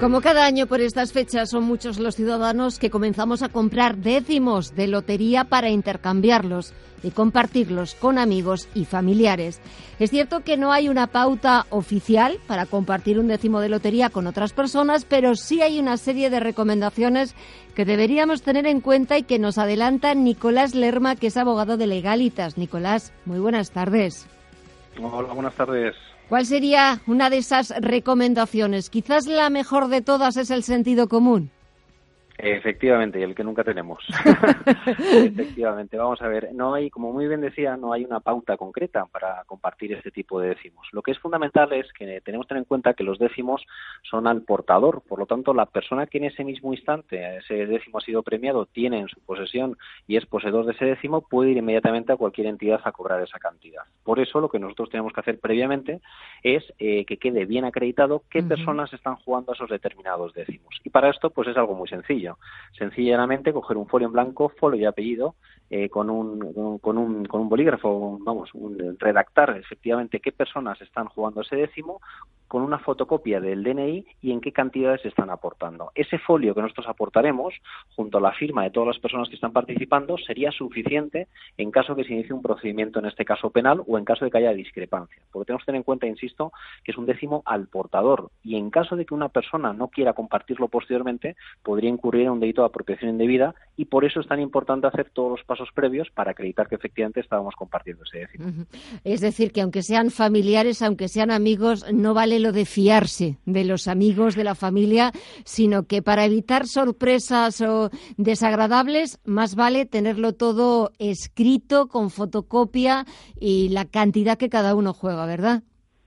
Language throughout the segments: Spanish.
Como cada año por estas fechas son muchos los ciudadanos que comenzamos a comprar décimos de lotería para intercambiarlos y compartirlos con amigos y familiares. Es cierto que no hay una pauta oficial para compartir un décimo de lotería con otras personas, pero sí hay una serie de recomendaciones que deberíamos tener en cuenta y que nos adelanta Nicolás Lerma, que es abogado de Legalitas. Nicolás, muy buenas tardes. Hola, buenas tardes. ¿Cuál sería una de esas recomendaciones? Quizás la mejor de todas es el sentido común. Efectivamente, y el que nunca tenemos. Efectivamente, vamos a ver, no hay, como muy bien decía, no hay una pauta concreta para compartir este tipo de décimos. Lo que es fundamental es que tenemos que tener en cuenta que los décimos son al portador, por lo tanto, la persona que en ese mismo instante ese décimo ha sido premiado, tiene en su posesión y es poseedor de ese décimo, puede ir inmediatamente a cualquier entidad a cobrar esa cantidad. Por eso, lo que nosotros tenemos que hacer previamente es eh, que quede bien acreditado qué personas están jugando a esos determinados décimos. Y para esto, pues es algo muy sencillo Sencillamente coger un folio en blanco, folio y apellido, eh, con, un, con, un, con un bolígrafo, vamos, redactar efectivamente qué personas están jugando ese décimo, con una fotocopia del DNI y en qué cantidades están aportando. Ese folio que nosotros aportaremos, junto a la firma de todas las personas que están participando, sería suficiente en caso de que se inicie un procedimiento, en este caso penal, o en caso de que haya discrepancia. Porque tenemos que tener en cuenta, insisto, que es un décimo al portador y en caso de que una persona no quiera compartirlo posteriormente, podría incurrir en un delito de apropiación indebida y por eso es tan importante hacer todos los pasos previos para acreditar que efectivamente estábamos compartiendo ese décimo. Es decir, que aunque sean familiares, aunque sean amigos, no vale lo de fiarse de los amigos, de la familia, sino que para evitar sorpresas o desagradables, más vale tenerlo todo escrito con fotocopia y la cantidad que cada uno juega, ¿verdad?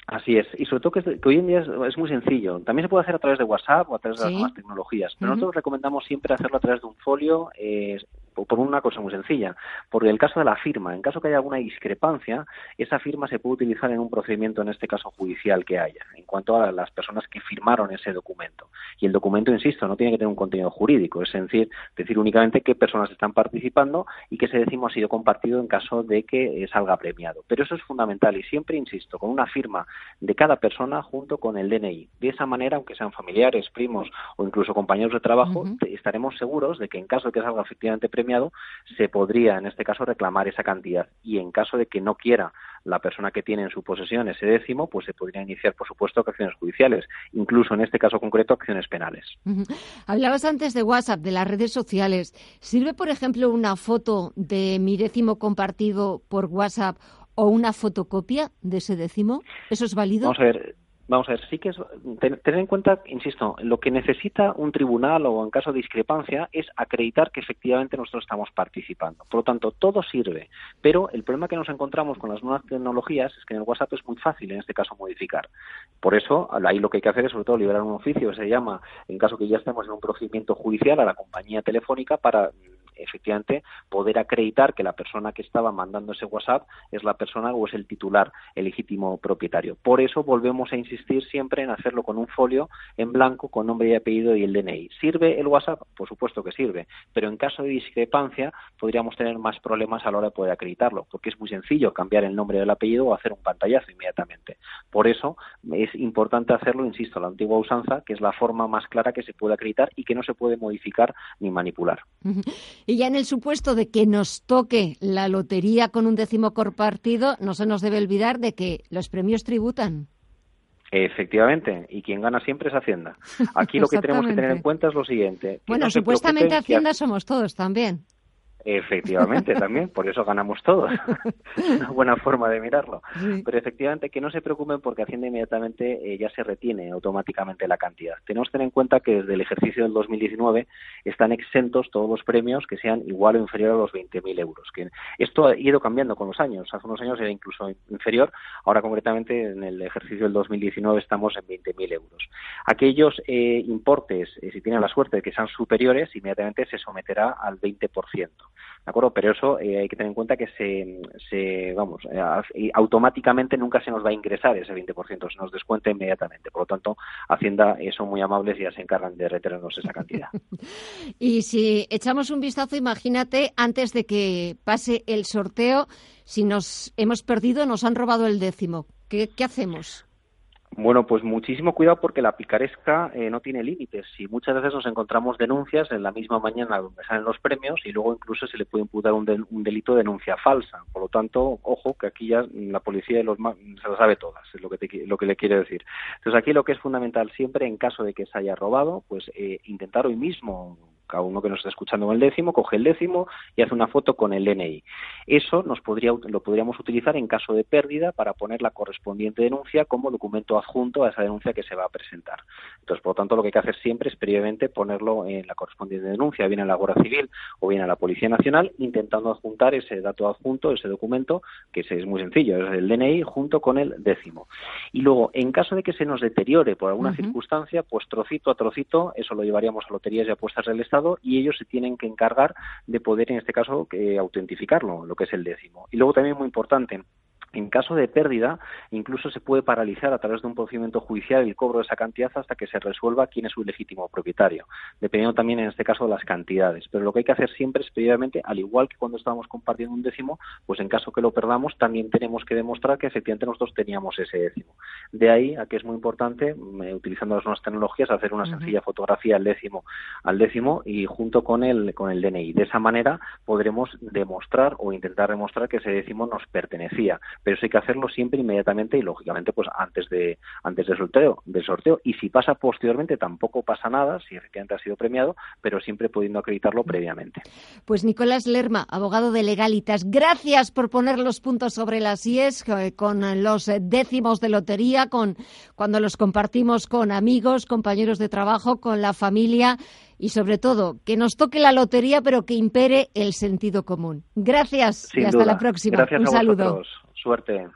Así es, y sobre todo que, hoy en día es, muy sencillo. También se puede hacer a través de WhatsApp o a través de las nuevas tecnologías, pero nosotros recomendamos siempre hacerlo a través de un folio eh, por una cosa muy sencilla, porque el caso de la firma, en caso que haya alguna discrepancia, esa firma se puede utilizar en un procedimiento, en este caso judicial que haya, en cuanto a las personas que firmaron ese documento. Y el documento, insisto, no tiene que tener un contenido jurídico, es decir, decir únicamente qué personas están participando y que ese décimo ha sido compartido en caso de que salga premiado. Pero eso es fundamental y siempre insisto, con una firma de cada persona junto con el DNI. De esa manera, aunque sean familiares, primos o incluso compañeros de trabajo, estaremos seguros de que en caso de que salga efectivamente premiado, se podría, en este caso, reclamar esa cantidad. Y en caso de que no quiera la persona que tiene en su posesión ese décimo, pues se podría iniciar, por supuesto, acciones judiciales, incluso en este caso concreto, acciones penales. Hablabas antes de WhatsApp, de las redes sociales. ¿Sirve, por ejemplo, una foto de mi décimo compartido por WhatsApp o una fotocopia de ese décimo? ¿Eso es válido? Vamos a ver, Vamos a ver, sí que es tener en cuenta, insisto, lo que necesita un tribunal o en caso de discrepancia es acreditar que efectivamente nosotros estamos participando. Por lo tanto, todo sirve, pero el problema que nos encontramos con las nuevas tecnologías es que en el WhatsApp es muy fácil, en este caso, modificar. Por eso, ahí lo que hay que hacer es sobre todo liberar un oficio que se llama, en caso que ya estemos en un procedimiento judicial, a la compañía telefónica para efectivamente poder acreditar que la persona que estaba mandando ese WhatsApp es la persona o es el titular, el legítimo propietario. Por eso volvemos a insistir siempre en hacerlo con un folio en blanco con nombre y apellido y el DNI. ¿Sirve el WhatsApp? Por supuesto que sirve, pero en caso de discrepancia podríamos tener más problemas a la hora de poder acreditarlo, porque es muy sencillo cambiar el nombre del apellido o hacer un pantallazo inmediatamente. Por eso es importante hacerlo, insisto, la antigua usanza, que es la forma más clara que se puede acreditar y que no se puede modificar ni manipular. Y ya en el supuesto de que nos toque la lotería con un décimo compartido, no se nos debe olvidar de que los premios tributan. Efectivamente, y quien gana siempre es Hacienda. Aquí lo que tenemos que tener en cuenta es lo siguiente. Bueno, supuestamente Hacienda somos todos también. Efectivamente, también, por eso ganamos todos. Una buena forma de mirarlo. Pero efectivamente, que no se preocupen porque Hacienda inmediatamente eh, ya se retiene automáticamente la cantidad. Tenemos que tener en cuenta que desde el ejercicio del 2019 están exentos todos los premios que sean igual o inferior a los 20.000 euros. Que esto ha ido cambiando con los años. Hace unos años era incluso inferior. Ahora, concretamente, en el ejercicio del 2019 estamos en 20.000 euros. Aquellos eh, importes, eh, si tienen la suerte de que sean superiores, inmediatamente se someterá al 20%. ¿De acuerdo? Pero eso eh, hay que tener en cuenta que se, se vamos, eh, automáticamente nunca se nos va a ingresar ese 20%, se nos descuenta inmediatamente. Por lo tanto, Hacienda eh, son muy amables y ya se encargan de retenernos esa cantidad. y si echamos un vistazo, imagínate, antes de que pase el sorteo, si nos hemos perdido, nos han robado el décimo. ¿Qué, qué hacemos? Bueno, pues muchísimo cuidado porque la picaresca eh, no tiene límites y muchas veces nos encontramos denuncias en la misma mañana donde salen los premios y luego incluso se le puede imputar un, delito de denuncia falsa. Por lo tanto, ojo que aquí ya la policía de los se lo sabe todas, es lo que, lo que le quiere decir. Entonces aquí lo que es fundamental siempre en caso de que se haya robado, pues eh, intentar hoy mismo cada uno que nos está escuchando con el décimo, coge el décimo y hace una foto con el DNI. Eso nos podría, lo podríamos utilizar en caso de pérdida para poner la correspondiente denuncia como documento adjunto a esa denuncia que se va a presentar. Entonces, por lo tanto, lo que hay que hacer siempre es previamente ponerlo en la correspondiente denuncia, bien en la Guardia Civil o bien a la Policía Nacional, intentando adjuntar ese dato adjunto, ese documento, que es muy sencillo, es el DNI junto con el décimo. Y luego, en caso de que se nos deteriore por alguna circunstancia, pues trocito a trocito, eso lo llevaríamos a loterías y apuestas del Estado y ellos se tienen que encargar de poder, en este caso, autentificarlo, lo que es el décimo. Y luego también muy importante, en caso de pérdida, incluso se puede paralizar a través de un procedimiento judicial el cobro de esa cantidad hasta que se resuelva quién es su legítimo propietario, dependiendo también en este caso de las cantidades. Pero lo que hay que hacer siempre es previamente, al igual que cuando estábamos compartiendo un décimo, pues en caso que lo perdamos, también tenemos que demostrar que efectivamente nosotros teníamos ese décimo. De ahí a que es muy importante, mm, utilizando las nuevas tecnologías, hacer una sencilla fotografía al décimo, al décimo y junto con el, con el DNI. De esa manera podremos demostrar o intentar demostrar que ese décimo nos pertenecía pero eso hay que hacerlo siempre inmediatamente y lógicamente pues antes de antes del sorteo del sorteo. Y si pasa posteriormente tampoco pasa nada si efectivamente ha sido premiado pero siempre pudiendo acreditarlo previamente. Pues Nicolás Lerma abogado de legalitas gracias por poner los puntos sobre las IES eh, con los décimos de lotería con cuando los compartimos con amigos compañeros de trabajo con la familia y sobre todo que nos toque la lotería pero que impere el sentido común. Gracias y hasta la próxima. Gracias Un a saludo. Suerte.